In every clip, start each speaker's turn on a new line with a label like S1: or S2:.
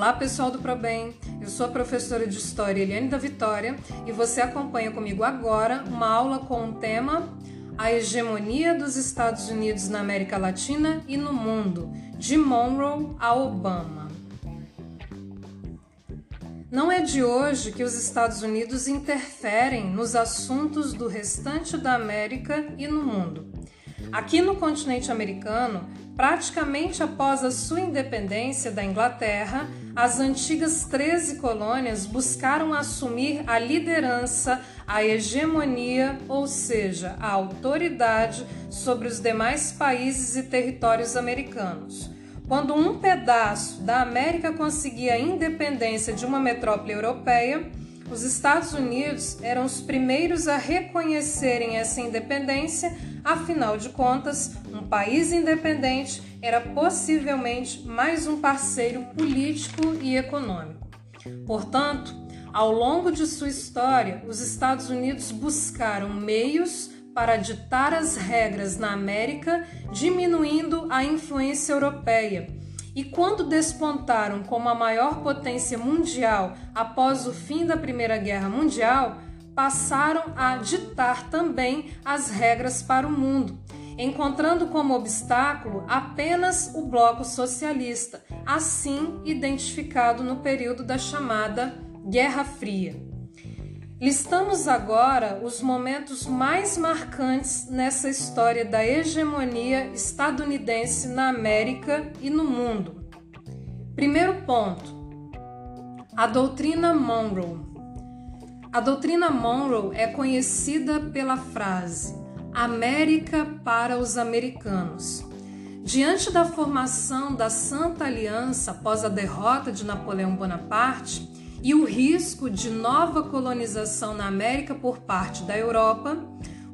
S1: Olá pessoal do ProBem, eu sou a professora de História Eliane da Vitória e você acompanha comigo agora uma aula com o tema A Hegemonia dos Estados Unidos na América Latina e no Mundo, de Monroe a Obama. Não é de hoje que os Estados Unidos interferem nos assuntos do restante da América e no mundo. Aqui no continente americano, praticamente após a sua independência da Inglaterra, as antigas 13 colônias buscaram assumir a liderança, a hegemonia, ou seja, a autoridade sobre os demais países e territórios americanos. Quando um pedaço da América conseguia a independência de uma metrópole europeia, os Estados Unidos eram os primeiros a reconhecerem essa independência, afinal de contas, um país independente era possivelmente mais um parceiro político e econômico. Portanto, ao longo de sua história, os Estados Unidos buscaram meios para ditar as regras na América, diminuindo a influência europeia e quando despontaram como a maior potência mundial após o fim da Primeira Guerra Mundial, passaram a ditar também as regras para o mundo, encontrando como obstáculo apenas o bloco socialista, assim identificado no período da chamada Guerra Fria. Listamos agora os momentos mais marcantes nessa história da hegemonia estadunidense na América e no mundo. Primeiro ponto: a doutrina Monroe. A doutrina Monroe é conhecida pela frase América para os americanos. Diante da formação da Santa Aliança após a derrota de Napoleão Bonaparte, e o risco de nova colonização na América por parte da Europa,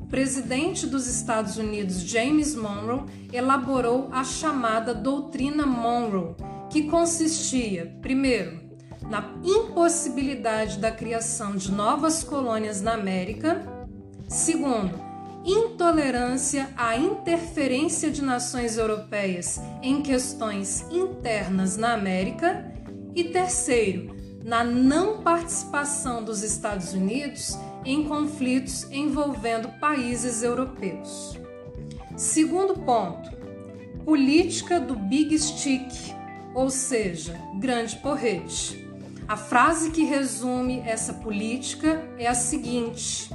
S1: o presidente dos Estados Unidos, James Monroe, elaborou a chamada Doutrina Monroe, que consistia, primeiro, na impossibilidade da criação de novas colônias na América, segundo, intolerância à interferência de nações europeias em questões internas na América, e terceiro, na não participação dos Estados Unidos em conflitos envolvendo países europeus. Segundo ponto, política do Big Stick, ou seja, grande porrete. A frase que resume essa política é a seguinte: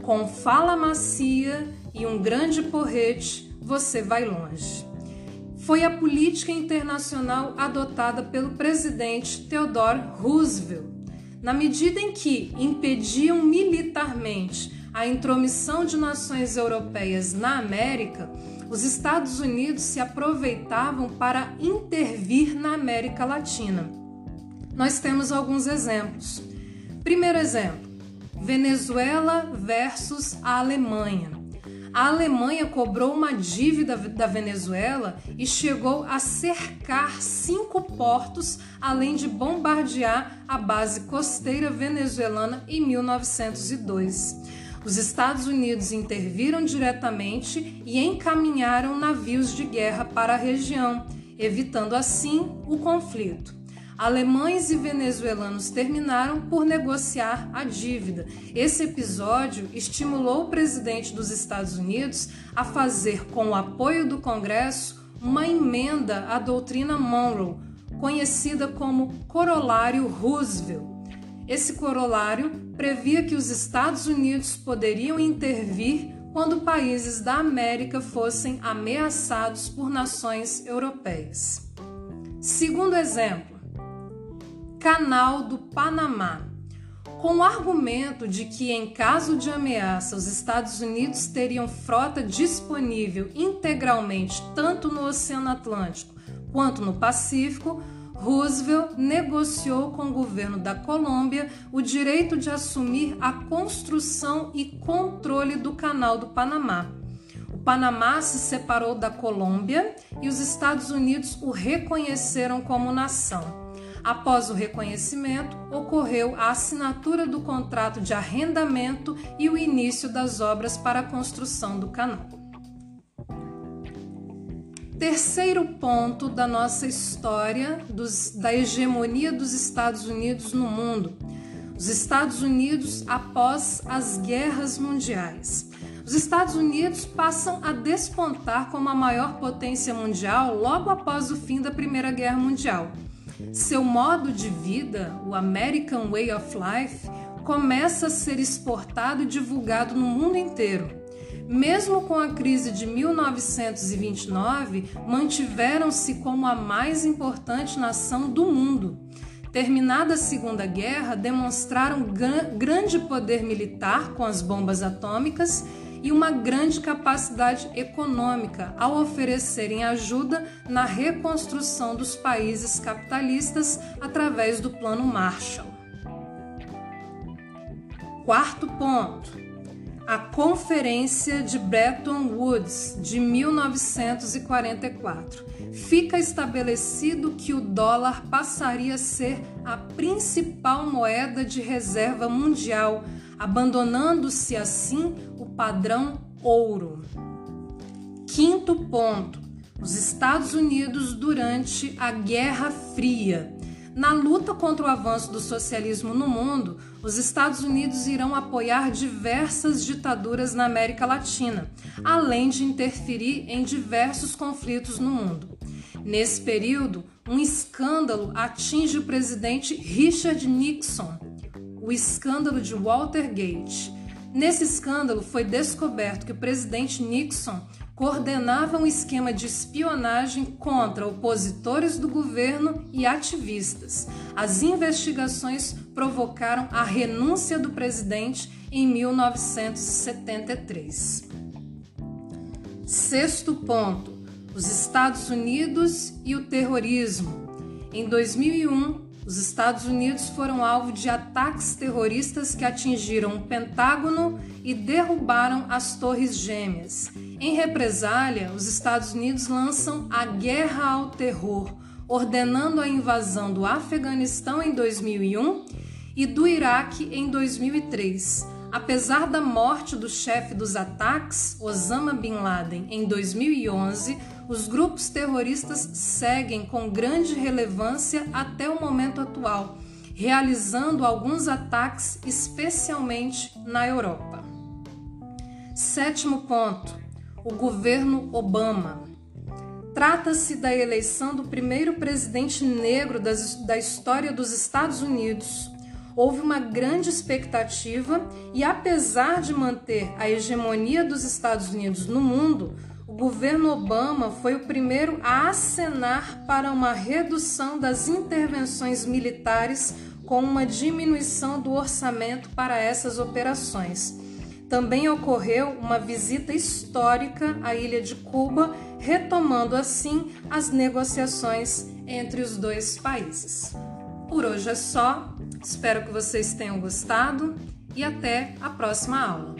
S1: com fala macia e um grande porrete, você vai longe foi a política internacional adotada pelo presidente Theodore Roosevelt. Na medida em que impediam militarmente a intromissão de nações europeias na América, os Estados Unidos se aproveitavam para intervir na América Latina. Nós temos alguns exemplos. Primeiro exemplo: Venezuela versus a Alemanha a Alemanha cobrou uma dívida da Venezuela e chegou a cercar cinco portos, além de bombardear a base costeira venezuelana em 1902. Os Estados Unidos interviram diretamente e encaminharam navios de guerra para a região, evitando assim o conflito alemães e venezuelanos terminaram por negociar a dívida. Esse episódio estimulou o presidente dos Estados Unidos a fazer, com o apoio do Congresso, uma emenda à doutrina Monroe, conhecida como Corolário Roosevelt. Esse corolário previa que os Estados Unidos poderiam intervir quando países da América fossem ameaçados por nações europeias. Segundo exemplo, Canal do Panamá, com o argumento de que, em caso de ameaça, os Estados Unidos teriam frota disponível integralmente tanto no Oceano Atlântico quanto no Pacífico, Roosevelt negociou com o governo da Colômbia o direito de assumir a construção e controle do Canal do Panamá. O Panamá se separou da Colômbia e os Estados Unidos o reconheceram como nação. Após o reconhecimento, ocorreu a assinatura do contrato de arrendamento e o início das obras para a construção do canal. Terceiro ponto da nossa história dos, da hegemonia dos Estados Unidos no mundo. Os Estados Unidos após as guerras mundiais. Os Estados Unidos passam a despontar como a maior potência mundial logo após o fim da Primeira Guerra Mundial. Seu modo de vida, o American Way of Life, começa a ser exportado e divulgado no mundo inteiro. Mesmo com a crise de 1929, mantiveram-se como a mais importante nação do mundo. Terminada a Segunda Guerra, demonstraram grande poder militar com as bombas atômicas e uma grande capacidade econômica ao oferecerem ajuda na reconstrução dos países capitalistas através do Plano Marshall. Quarto ponto a Conferência de Bretton Woods de 1944. Fica estabelecido que o dólar passaria a ser a principal moeda de reserva mundial, abandonando-se assim padrão ouro. Quinto ponto: os Estados Unidos durante a Guerra Fria. Na luta contra o avanço do socialismo no mundo, os Estados Unidos irão apoiar diversas ditaduras na América Latina, além de interferir em diversos conflitos no mundo. Nesse período, um escândalo atinge o presidente Richard Nixon, o escândalo de Watergate. Nesse escândalo, foi descoberto que o presidente Nixon coordenava um esquema de espionagem contra opositores do governo e ativistas. As investigações provocaram a renúncia do presidente em 1973. Sexto ponto: os Estados Unidos e o terrorismo. Em 2001, os Estados Unidos foram alvo de ataques terroristas que atingiram o Pentágono e derrubaram as Torres Gêmeas. Em represália, os Estados Unidos lançam a Guerra ao Terror, ordenando a invasão do Afeganistão em 2001 e do Iraque em 2003. Apesar da morte do chefe dos ataques, Osama Bin Laden, em 2011, os grupos terroristas seguem com grande relevância até o momento atual, realizando alguns ataques, especialmente na Europa. Sétimo ponto: o governo Obama. Trata-se da eleição do primeiro presidente negro da história dos Estados Unidos. Houve uma grande expectativa e, apesar de manter a hegemonia dos Estados Unidos no mundo, o governo Obama foi o primeiro a acenar para uma redução das intervenções militares com uma diminuição do orçamento para essas operações. Também ocorreu uma visita histórica à ilha de Cuba, retomando assim as negociações entre os dois países. Por hoje é só, espero que vocês tenham gostado e até a próxima aula.